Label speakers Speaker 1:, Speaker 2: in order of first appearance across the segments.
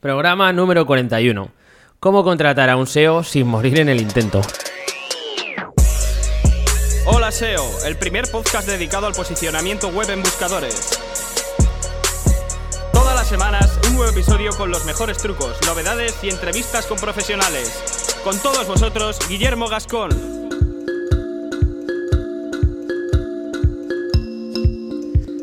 Speaker 1: Programa número 41. ¿Cómo contratar a un SEO sin morir en el intento?
Speaker 2: Hola SEO, el primer podcast dedicado al posicionamiento web en buscadores. Todas las semanas un nuevo episodio con los mejores trucos, novedades y entrevistas con profesionales. Con todos vosotros, Guillermo Gascón.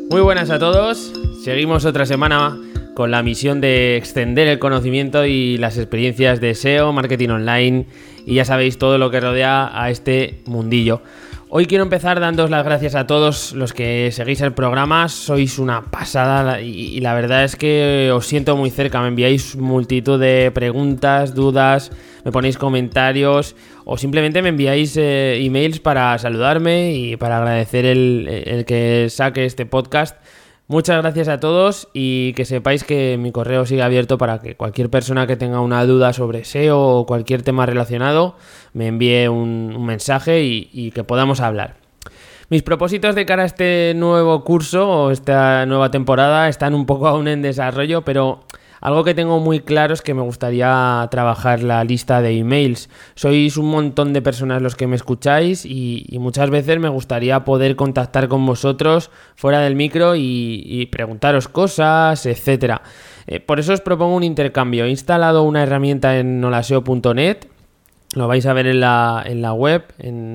Speaker 1: Muy buenas a todos. Seguimos otra semana con la misión de extender el conocimiento y las experiencias de SEO, marketing online y ya sabéis todo lo que rodea a este mundillo. Hoy quiero empezar dándos las gracias a todos los que seguís el programa, sois una pasada y, la verdad es que os siento muy cerca, me enviáis multitud de preguntas, dudas, me ponéis comentarios o simplemente me enviáis eh, emails para saludarme y para agradecer el que saque este podcast Muchas gracias a todos y que sepáis que mi correo sigue abierto para que cualquier persona que tenga una duda sobre SEO o cualquier tema relacionado me envíe un, mensaje y, y, que podamos hablar. Mis propósitos de cara a este nuevo curso o esta nueva temporada están un poco aún en desarrollo, pero algo que tengo muy claro es que me gustaría trabajar la lista de emails. Sois un montón de personas los que me escucháis y, muchas veces me gustaría poder contactar con vosotros fuera del micro y, preguntaros cosas, etc. Eh, por eso os propongo un intercambio. He instalado una herramienta en nolaseo.net lo vais a ver en la, en la web,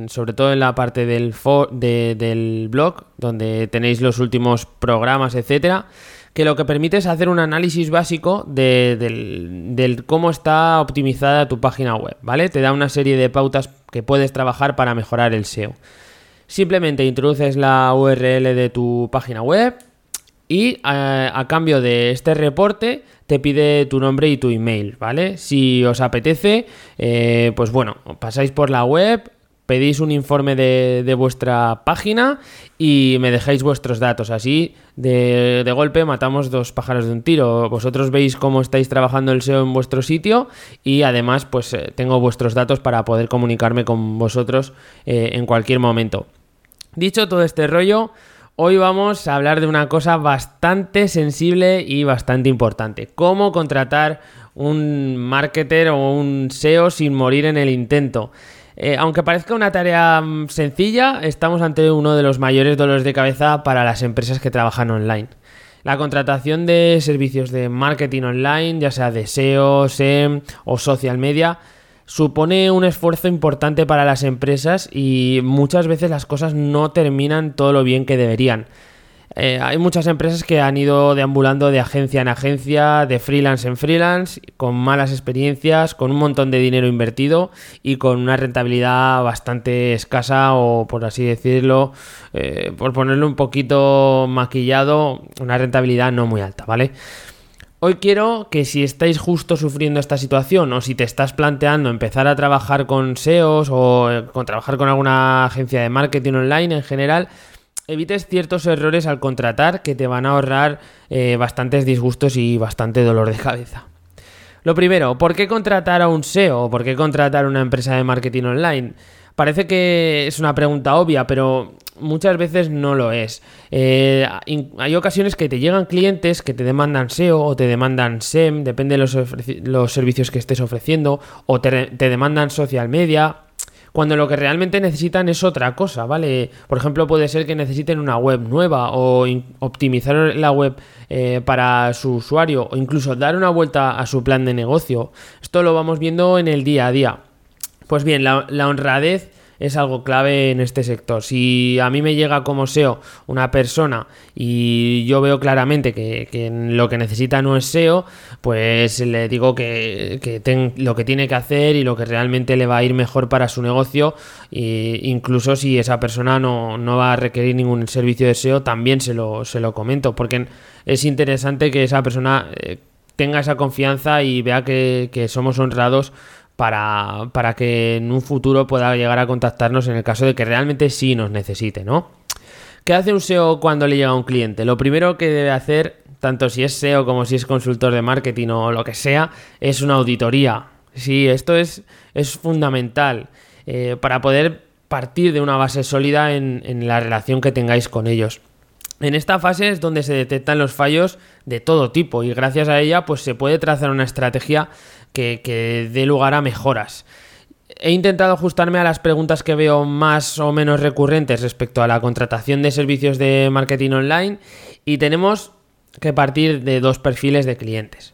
Speaker 1: sobre todo en la parte del, del blog, donde tenéis los últimos programas, etcétera que lo que permite es hacer un análisis básico de, del, cómo está optimizada tu página web, ¿vale? Te da una serie de pautas que puedes trabajar para mejorar el SEO. Simplemente introduces la URL de tu página web y a, eh, a cambio de este reporte te pide tu nombre y tu email, ¿vale? Si os apetece, eh, pues bueno, pasáis por la web, pedís un informe de, vuestra página y me dejáis vuestros datos. Así, de, golpe, matamos dos pájaros de un tiro. Vosotros veis cómo estáis trabajando el SEO en vuestro sitio y además, pues eh, tengo vuestros datos para poder comunicarme con vosotros eh, en cualquier momento. Dicho todo este rollo, hoy vamos a hablar de una cosa bastante sensible y bastante importante. Cómo contratar un marketer o un SEO sin morir en el intento. Eh, aunque parezca una tarea mm, sencilla, estamos ante uno de los mayores dolores de cabeza para las empresas que trabajan online. La contratación de servicios de marketing online, ya sea de SEO, SEM o social media, supone un esfuerzo importante para las empresas y muchas veces las cosas no terminan todo lo bien que deberían. Eh, hay muchas empresas que han ido deambulando de agencia en agencia, de freelance en freelance, con malas experiencias, con un montón de dinero invertido y con una rentabilidad bastante escasa o, por así decirlo, eh, por ponerlo un poquito maquillado, una rentabilidad no muy alta, ¿vale? Hoy quiero que si estáis justo sufriendo esta situación o si te estás planteando empezar a trabajar con SEOs o eh, con trabajar con alguna agencia de marketing online en general, evites ciertos errores al contratar que te van a ahorrar eh, bastantes disgustos y bastante dolor de cabeza. Lo primero, ¿por qué contratar a un SEO por qué contratar a una empresa de marketing online? Parece que es una pregunta obvia, pero muchas veces no lo es. Eh, hay ocasiones que te llegan clientes que te demandan SEO o te demandan SEM, depende de los, servicios que estés ofreciendo, o te demandan social media, cuando lo que realmente necesitan es otra cosa, ¿vale? Por ejemplo, puede ser que necesiten una web nueva o optimizar la web eh, para su usuario o incluso dar una vuelta a su plan de negocio. Esto lo vamos viendo en el día a día. Pues bien, la, la honradez es algo clave en este sector. Si a mí me llega como SEO una persona y yo veo claramente que, lo que necesita no es SEO, pues le digo que, lo que tiene que hacer y lo que realmente le va a ir mejor para su negocio, e incluso si esa persona no, va a requerir ningún servicio de SEO, también se lo, se lo comento, porque es interesante que esa persona eh, tenga esa confianza y vea que somos honrados para, que en un futuro pueda llegar a contactarnos en el caso de que realmente sí nos necesite, ¿no? ¿Qué hace un SEO cuando le llega a un cliente? Lo primero que debe hacer, tanto si es SEO como si es consultor de marketing o lo que sea, es una auditoría. Sí, esto es, es fundamental eh, para poder partir de una base sólida en, en la relación que tengáis con ellos. En esta fase es donde se detectan los fallos de todo tipo y gracias a ella pues se puede trazar una estrategia que, que dé lugar a mejoras. He intentado ajustarme a las preguntas que veo más o menos recurrentes respecto a la contratación de servicios de marketing online y tenemos que partir de dos perfiles de clientes.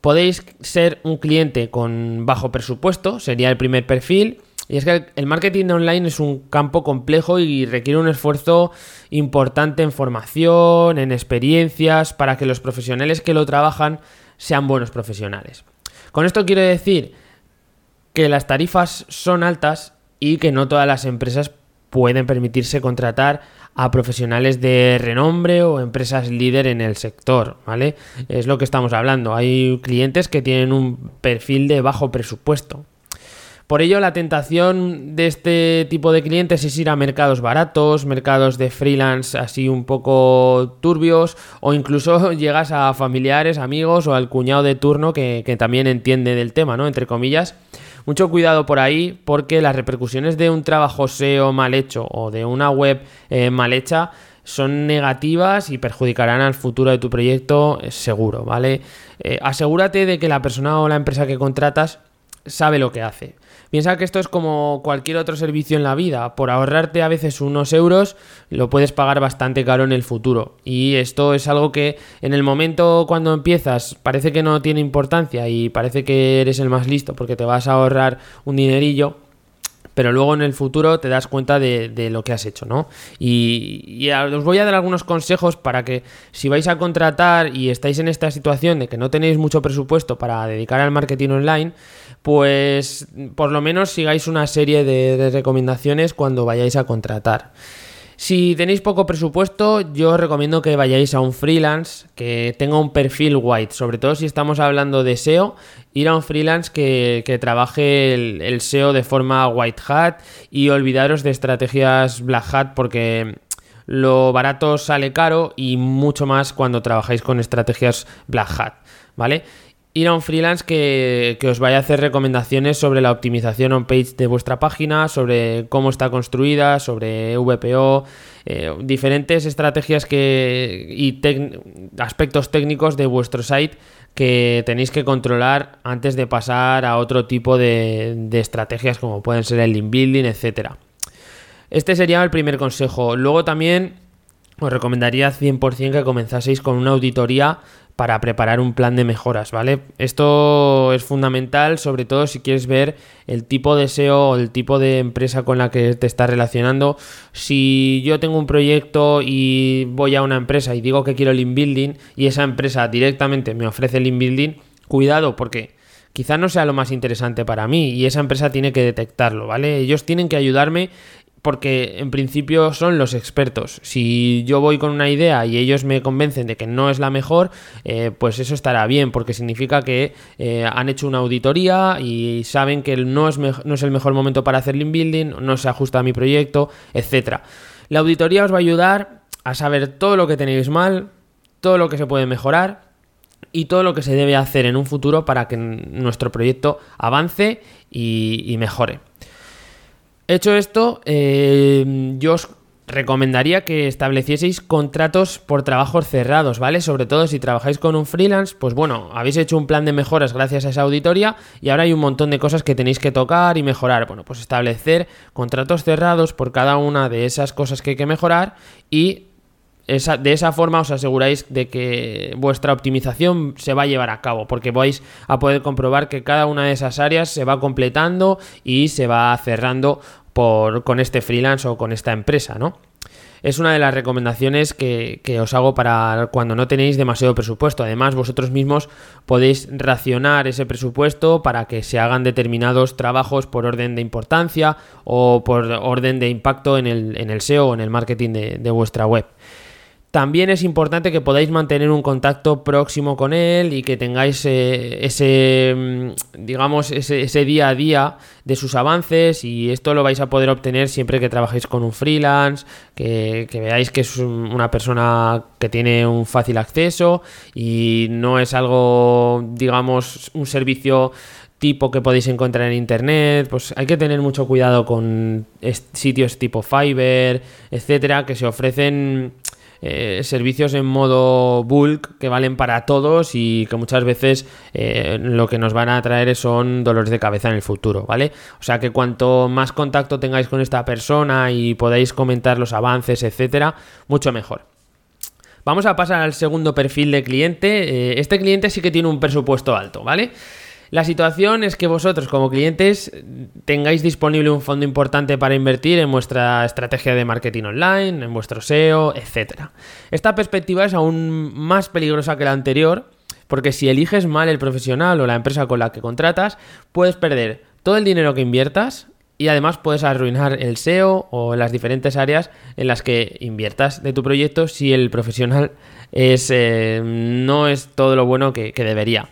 Speaker 1: Podéis ser un cliente con bajo presupuesto, sería el primer perfil, y es que el marketing online es un campo complejo y requiere un esfuerzo importante en formación, en experiencias, para que los profesionales que lo trabajan sean buenos profesionales. Con esto quiero decir que las tarifas son altas y que no todas las empresas pueden permitirse contratar a profesionales de renombre o empresas líder en el sector, ¿vale? Es lo que estamos hablando. Hay clientes que tienen un perfil de bajo presupuesto. Por ello, la tentación de este tipo de clientes es ir a mercados baratos, mercados de freelance así un poco turbios, o incluso llegas a familiares, amigos o al cuñado de turno que, también entiende del tema, ¿no? Entre comillas. Mucho cuidado por ahí porque las repercusiones de un trabajo SEO mal hecho o de una web eh, mal hecha son negativas y perjudicarán al futuro de tu proyecto seguro, ¿vale? Eh, asegúrate de que la persona o la empresa que contratas sabe lo que hace. Piensa que esto es como cualquier otro servicio en la vida. Por ahorrarte a veces unos euros, lo puedes pagar bastante caro en el futuro. Y esto es algo que en el momento cuando empiezas parece que no tiene importancia y parece que eres el más listo porque te vas a ahorrar un dinerillo pero luego en el futuro te das cuenta de, lo que has hecho, ¿no? Y, os voy a dar algunos consejos para que si vais a contratar y estáis en esta situación de que no tenéis mucho presupuesto para dedicar al marketing online, pues por lo menos sigáis una serie de recomendaciones cuando vayáis a contratar. Si tenéis poco presupuesto, yo os recomiendo que vayáis a un freelance que tenga un perfil white, sobre todo si estamos hablando de SEO, ir a un freelance que, trabaje el, SEO de forma white hat y olvidaros de estrategias black hat porque lo barato sale caro y mucho más cuando trabajáis con estrategias black hat, ¿vale? Ir a un freelance que, os vaya a hacer recomendaciones sobre la optimización on-page de vuestra página, sobre cómo está construida, sobre VPO, eh, diferentes estrategias que, y aspectos técnicos de vuestro site que tenéis que controlar antes de pasar a otro tipo de, de estrategias como pueden ser el link building, etc. Este sería el primer consejo. Luego también os recomendaría 100% que comenzaseis con una auditoría para preparar un plan de mejoras, ¿vale? Esto es fundamental, sobre todo si quieres ver el tipo de SEO o el tipo de empresa con la que te estás relacionando. Si yo tengo un proyecto y voy a una empresa y digo que quiero link building y esa empresa directamente me ofrece link building, cuidado porque quizá no sea lo más interesante para mí y esa empresa tiene que detectarlo, ¿vale? Ellos tienen que ayudarme porque en principio son los expertos. Si yo voy con una idea y ellos me convencen de que no es la mejor, eh, pues eso estará bien, porque significa que eh, han hecho una auditoría y saben que no es, no es el mejor momento para hacer link building, no se ajusta a mi proyecto, etc. La auditoría os va a ayudar a saber todo lo que tenéis mal, todo lo que se puede mejorar y todo lo que se debe hacer en un futuro para que nuestro proyecto avance y mejore. Hecho esto, eh, yo os recomendaría que establecieseis contratos por trabajos cerrados, ¿vale? Sobre todo si trabajáis con un freelance, pues bueno, habéis hecho un plan de mejoras gracias a esa auditoría y ahora hay un montón de cosas que tenéis que tocar y mejorar. Bueno, pues establecer contratos cerrados por cada una de esas cosas que hay que mejorar y de esa forma os aseguráis de que vuestra optimización se va a llevar a cabo, porque vais a poder comprobar que cada una de esas áreas se va completando y se va cerrando por, con este freelance o con esta empresa, ¿no? Es una de las recomendaciones que, que, os hago para cuando no tenéis demasiado presupuesto. Además, vosotros mismos podéis racionar ese presupuesto para que se hagan determinados trabajos por orden de importancia o por orden de impacto en el, en el SEO o en el marketing de, de vuestra web. También es importante que podáis mantener un contacto próximo con él y que tengáis eh, ese, mm, digamos, ese, día a día de sus avances y esto lo vais a poder obtener siempre que trabajéis con un freelance, que, que veáis que es una persona que tiene un fácil acceso y no es algo, digamos, un servicio tipo que podéis encontrar en internet, pues hay que tener mucho cuidado con sitios tipo Fiverr, etcétera, que se ofrecen eh, servicios en modo bulk que valen para todos y que muchas veces eh, lo que nos van a traer son dolores de cabeza en el futuro, ¿vale? O sea que cuanto más contacto tengáis con esta persona y podáis comentar los avances, etcétera, mucho mejor. Vamos a pasar al segundo perfil de cliente. Eh, este cliente sí que tiene un presupuesto alto, ¿vale? La situación es que vosotros como clientes tengáis disponible un fondo importante para invertir en vuestra estrategia de marketing online, en vuestro SEO, etc. Esta perspectiva es aún más peligrosa que la anterior porque si eliges mal el profesional o la empresa con la que contratas, puedes perder todo el dinero que inviertas y además puedes arruinar el SEO o las diferentes áreas en las que inviertas de tu proyecto si el profesional es, eh, no es todo lo bueno que debería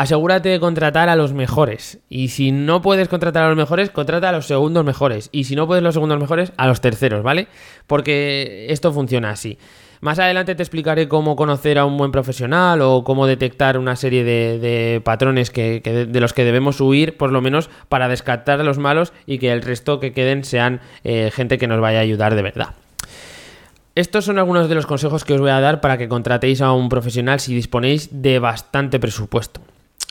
Speaker 1: asegúrate de contratar a los mejores. Y si no puedes contratar a los mejores, contrata a los segundos mejores. Y si no puedes los segundos mejores, a los terceros, ¿vale? Porque esto funciona así. Más adelante te explicaré cómo conocer a un buen profesional o cómo detectar una serie de, patrones que, de los que debemos huir, por lo menos para descartar a los malos y que el resto que queden sean eh, gente que nos vaya a ayudar de verdad. Estos son algunos de los consejos que os voy a dar para que contratéis a un profesional si disponéis de bastante presupuesto.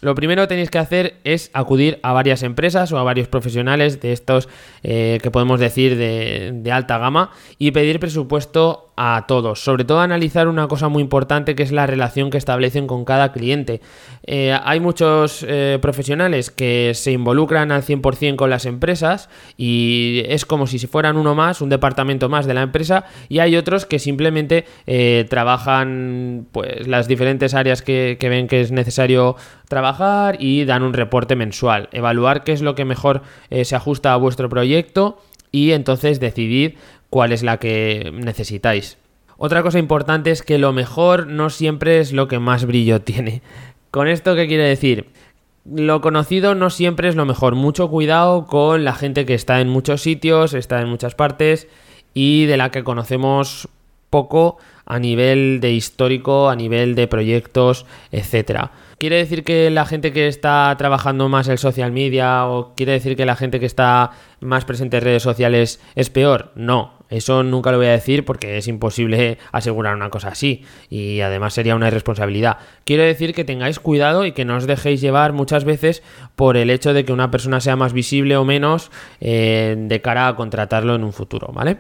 Speaker 1: Lo primero que tenéis que hacer es acudir a varias empresas o a varios profesionales de estos eh, que podemos decir de, alta gama y pedir presupuesto a todos. Sobre todo analizar una cosa muy importante que es la relación que establecen con cada cliente. Eh, hay muchos eh, profesionales que se involucran al 100% con las empresas y es como si fueran uno más, un departamento más de la empresa y hay otros que simplemente trabajan pues las diferentes áreas que, que ven que es necesario trabajar y dan un reporte mensual. Evaluar qué es lo que mejor se ajusta a vuestro proyecto y entonces decidir cuál es la que necesitáis. Otra cosa importante es que lo mejor no siempre es lo que más brillo tiene. ¿Con esto qué quiere decir? Lo conocido no siempre es lo mejor. Mucho cuidado con la gente que está en muchos sitios, está en muchas partes y de la que conocemos poco a nivel de histórico, a nivel de proyectos, etcétera. ¿Quiere decir que la gente que está trabajando más el social media o quiere decir que la gente que está más presente en redes sociales es peor? No, eso nunca lo voy a decir porque es imposible asegurar una cosa así y además sería una irresponsabilidad. Quiero decir que tengáis cuidado y que no os dejéis llevar muchas veces por el hecho de que una persona sea más visible o menos eh, de cara a contratarlo en un futuro, ¿vale?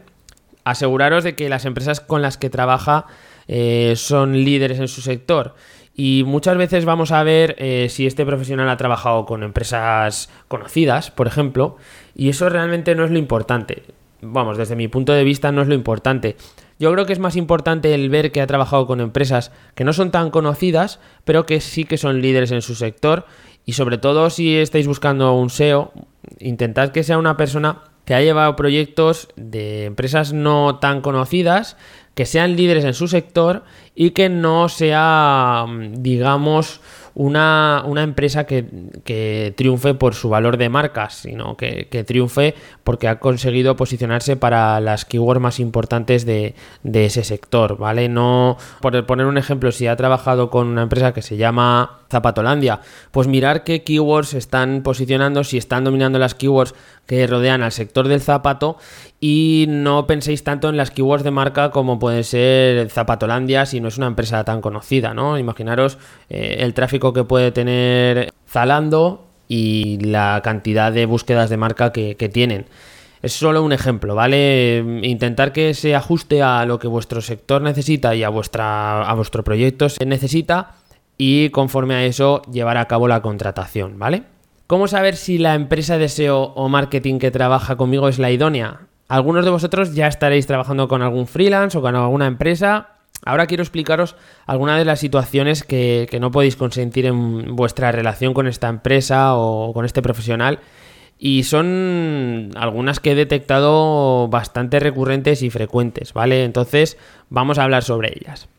Speaker 1: Aseguraros de que las empresas con las que trabaja eh, son líderes en su sector y muchas veces vamos a ver eh, si este profesional ha trabajado con empresas conocidas, por ejemplo, y eso realmente no es lo importante. Vamos, desde mi punto de vista no es lo importante. Yo creo que es más importante el ver que ha trabajado con empresas que no son tan conocidas, pero que sí que son líderes en su sector. Y sobre todo si estáis buscando un SEO, intentad que sea una persona que ha llevado proyectos de empresas no tan conocidas, que sean líderes en su sector y que no sea, digamos, una, empresa que, triunfe por su valor de marcas, sino que, triunfe porque ha conseguido posicionarse para las keywords más importantes de, de, ese sector, ¿vale? No, por poner un ejemplo, si ha trabajado con una empresa que se llama Zapatolandia, pues mirar qué keywords están posicionando, si están dominando las keywords que rodean al sector del zapato y no penséis tanto en las keywords de marca como puede ser Zapatolandia si no es una empresa tan conocida, ¿no? Imaginaros eh, el tráfico que puede tener Zalando y la cantidad de búsquedas de marca que, tienen. Es solo un ejemplo, ¿vale? Intentar que se ajuste a lo que vuestro sector necesita y a, vuestra, a vuestro proyecto se necesita y conforme a eso llevar a cabo la contratación, ¿vale? ¿Cómo saber si la empresa de SEO o marketing que trabaja conmigo es la idónea? Algunos de vosotros ya estaréis trabajando con algún freelance o con alguna empresa. Ahora quiero explicaros algunas de las situaciones que, no podéis consentir en vuestra relación con esta empresa o con este profesional. Y son algunas que he detectado bastante recurrentes y frecuentes, ¿vale? Entonces vamos a hablar sobre ellas.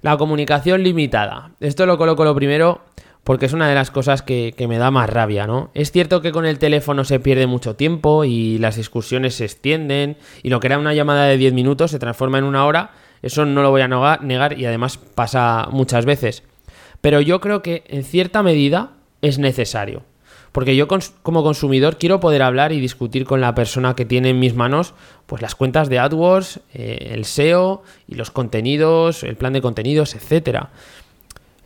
Speaker 1: La comunicación limitada. Esto lo coloco lo primero porque es una de las cosas que, me da más rabia, ¿no? Es cierto que con el teléfono se pierde mucho tiempo y las excursiones se extienden y lo que era una llamada de 10 minutos se transforma en una hora, eso no lo voy a negar y además pasa muchas veces. Pero yo creo que en cierta medida es necesario. Porque yo como consumidor quiero poder hablar y discutir con la persona que tiene en mis manos pues las cuentas de AdWords, eh, el SEO y los contenidos, el plan de contenidos, etcétera.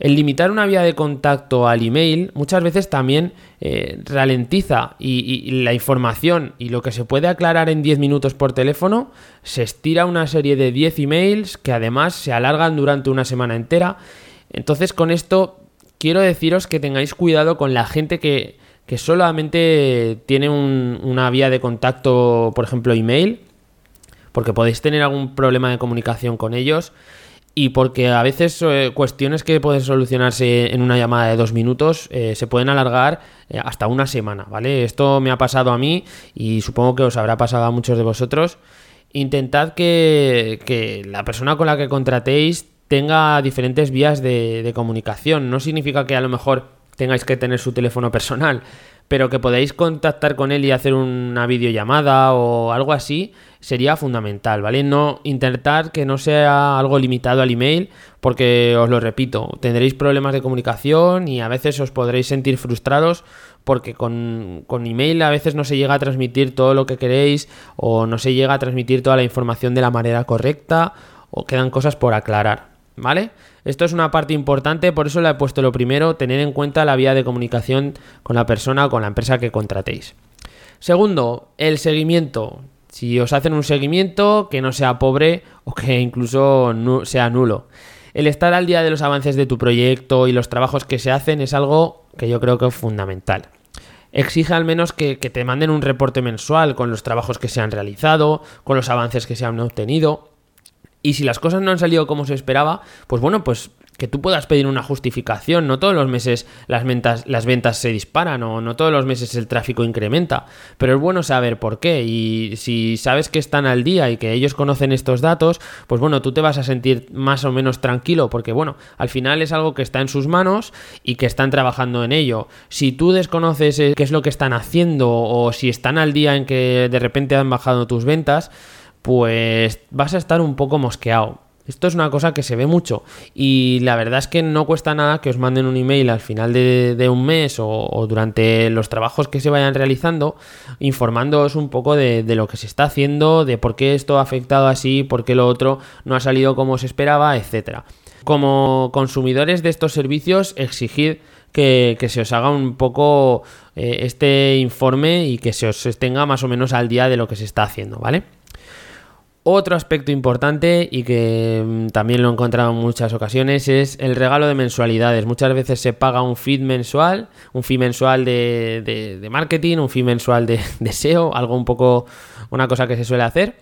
Speaker 1: El limitar una vía de contacto al email muchas veces también eh, ralentiza y, la información y lo que se puede aclarar en 10 minutos por teléfono se estira una serie de 10 emails que además se alargan durante una semana entera. Entonces con esto quiero deciros que tengáis cuidado con la gente que, solamente tiene una vía de contacto, por ejemplo, email, porque podéis tener algún problema de comunicación con ellos y porque a veces eh, cuestiones que pueden solucionarse en una llamada de dos minutos eh, se pueden alargar eh, hasta una semana, ¿vale? Esto me ha pasado a mí y supongo que os habrá pasado a muchos de vosotros. Intentad que, la persona con la que contratéis tenga diferentes vías de, de comunicación. No significa que a lo mejor tengáis que tener su teléfono personal, pero que podáis contactar con él y hacer una videollamada o algo así sería fundamental, ¿vale? No intentar que no sea algo limitado al email, porque os lo repito, tendréis problemas de comunicación y a veces os podréis sentir frustrados porque con, con email a veces no se llega a transmitir todo lo que queréis o no se llega a transmitir toda la información de la manera correcta o quedan cosas por aclarar, ¿vale? Esto es una parte importante, por eso le he puesto lo primero, tener en cuenta la vía de comunicación con la persona o con la empresa que contratéis. Segundo, el seguimiento. Si os hacen un seguimiento, que no sea pobre o que incluso sea nulo. El estar al día de los avances de tu proyecto y los trabajos que se hacen es algo que yo creo que es fundamental. Exige al menos que, que te manden un reporte mensual con los trabajos que se han realizado, con los avances que se han obtenido. Y si las cosas no han salido como se esperaba, pues bueno, pues que tú puedas pedir una justificación. No todos los meses las ventas, las ventas se disparan o no todos los meses el tráfico incrementa. Pero es bueno saber por qué. Y si sabes que están al día y que ellos conocen estos datos, pues bueno, tú te vas a sentir más o menos tranquilo porque bueno, al final es algo que está en sus manos y que están trabajando en ello. Si tú desconoces eh, qué es lo que están haciendo o si están al día en que de repente han bajado tus ventas, pues vas a estar un poco mosqueado. Esto es una cosa que se ve mucho y la verdad es que no cuesta nada que os manden un email al final de, un mes o, durante los trabajos que se vayan realizando informándoos un poco de, lo que se está haciendo, de por qué esto ha afectado así, por qué lo otro no ha salido como se esperaba, etcétera. Como consumidores de estos servicios, exigid que, se os haga un poco eh, este informe y que se os tenga más o menos al día de lo que se está haciendo, ¿vale? Otro aspecto importante y que mm, también lo he encontrado en muchas ocasiones es el regalo de mensualidades. Muchas veces se paga un feed mensual, un fee mensual de, marketing, un fee mensual de, de, SEO, algo un poco, una cosa que se suele hacer.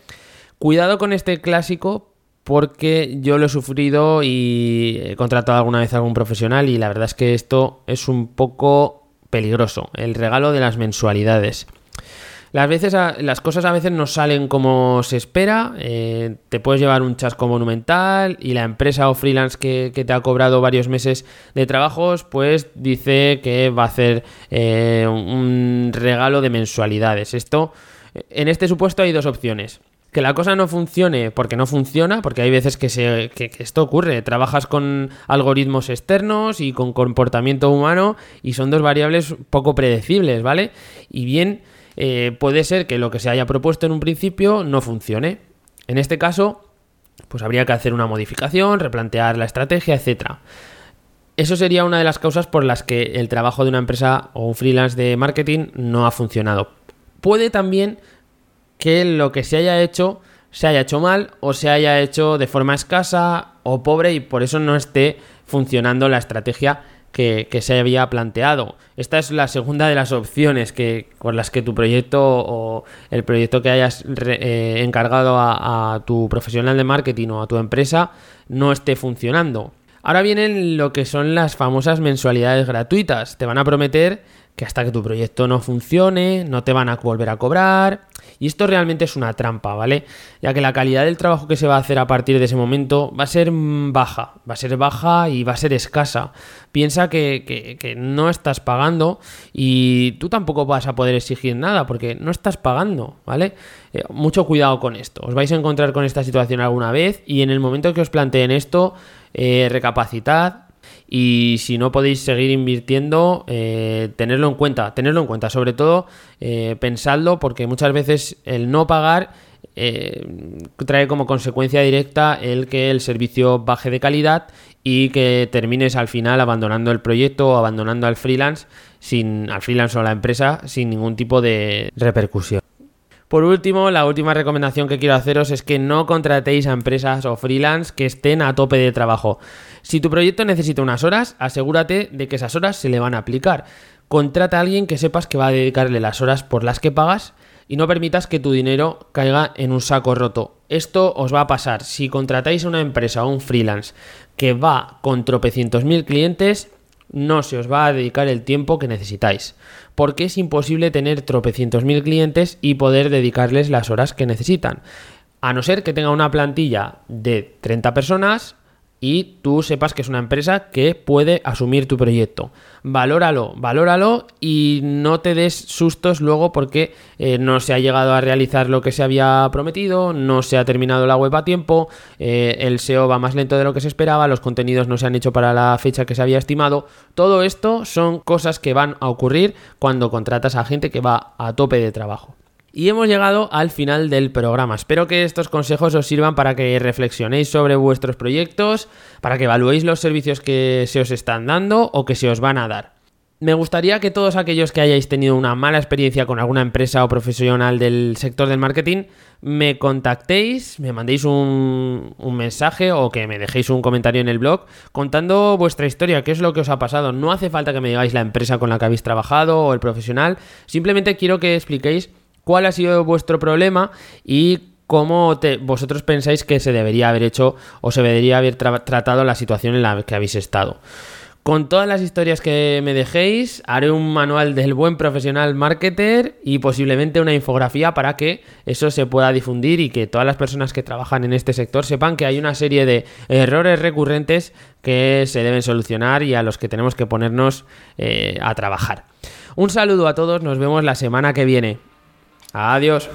Speaker 1: Cuidado con este clásico porque yo lo he sufrido y he contratado alguna vez a algún profesional y la verdad es que esto es un poco peligroso, el regalo de las mensualidades. Las, veces las cosas a veces no salen como se espera, eh, te puedes llevar un chasco monumental y la empresa o freelance que, te ha cobrado varios meses de trabajos, pues dice que va a hacer eh, un regalo de mensualidades. Esto, en este supuesto hay dos opciones que la cosa no funcione porque no funciona, porque hay veces que, se, que, esto ocurre. Trabajas con algoritmos externos y con comportamiento humano y son dos variables poco predecibles, ¿vale? Y bien, eh, puede ser que lo que se haya propuesto en un principio no funcione. En este caso, pues habría que hacer una modificación, replantear la estrategia, etc. Eso sería una de las causas por las que el trabajo de una empresa o un freelance de marketing no ha funcionado. Puede también que lo que se haya hecho se haya hecho mal o se haya hecho de forma escasa o pobre y por eso no esté funcionando la estrategia que, se había planteado. Esta es la segunda de las opciones que, con las que tu proyecto o el proyecto que hayas eh, encargado a, tu profesional de marketing o a tu empresa no esté funcionando. Ahora vienen lo que son las famosas mensualidades gratuitas. Te van a prometer que hasta que tu proyecto no funcione, no te van a volver a cobrar, y esto realmente es una trampa, ¿vale? Ya que la calidad del trabajo que se va a hacer a partir de ese momento va a ser baja, va a ser baja y va a ser escasa. Piensa que, no estás pagando y tú tampoco vas a poder exigir nada porque no estás pagando, ¿vale? Eh, mucho cuidado con esto. Os vais a encontrar con esta situación alguna vez y en el momento que os planteen esto, eh, recapacitad, y si no podéis seguir invirtiendo, eh, tenerlo en cuenta, tenerlo en cuenta, sobre todo eh, pensadlo porque muchas veces el no pagar eh, trae como consecuencia directa el que el servicio baje de calidad y que termines al final abandonando el proyecto o abandonando al freelance sin al freelance o a la empresa sin ningún tipo de repercusión. Por último, la última recomendación que quiero haceros es que no contratéis a empresas o freelance que estén a tope de trabajo. Si tu proyecto necesita unas horas, asegúrate de que esas horas se le van a aplicar. Contrata a alguien que sepas que va a dedicarle las horas por las que pagas y no permitas que tu dinero caiga en un saco roto. Esto os va a pasar si contratáis a una empresa o un freelance que va con tropecientos mil clientes, no se os va a dedicar el tiempo que necesitáis, porque es imposible tener tropecientos mil clientes y poder dedicarles las horas que necesitan. A no ser que tenga una plantilla de 30 personas y tú sepas que es una empresa que puede asumir tu proyecto. Valóralo, valóralo y no te des sustos luego porque eh, no se ha llegado a realizar lo que se había prometido, no se ha terminado la web a tiempo, eh, el SEO va más lento de lo que se esperaba, los contenidos no se han hecho para la fecha que se había estimado. Todo esto son cosas que van a ocurrir cuando contratas a gente que va a tope de trabajo. Y hemos llegado al final del programa. Espero que estos consejos os sirvan para que reflexionéis sobre vuestros proyectos, para que evaluéis los servicios que se os están dando o que se os van a dar. Me gustaría que todos aquellos que hayáis tenido una mala experiencia con alguna empresa o profesional del sector del marketing me contactéis, me mandéis un, mensaje o que me dejéis un comentario en el blog contando vuestra historia, qué es lo que os ha pasado. No hace falta que me digáis la empresa con la que habéis trabajado o el profesional, simplemente quiero que expliquéis cuál ha sido vuestro problema y cómo vosotros pensáis que se debería haber hecho o se debería haber tratado la situación en la que habéis estado. Con todas las historias que me dejéis, haré un manual del buen profesional marketer y posiblemente una infografía para que eso se pueda difundir y que todas las personas que trabajan en este sector sepan que hay una serie de errores recurrentes que se deben solucionar y a los que tenemos que ponernos eh, a trabajar. Un saludo a todos, nos vemos la semana que viene. Adiós.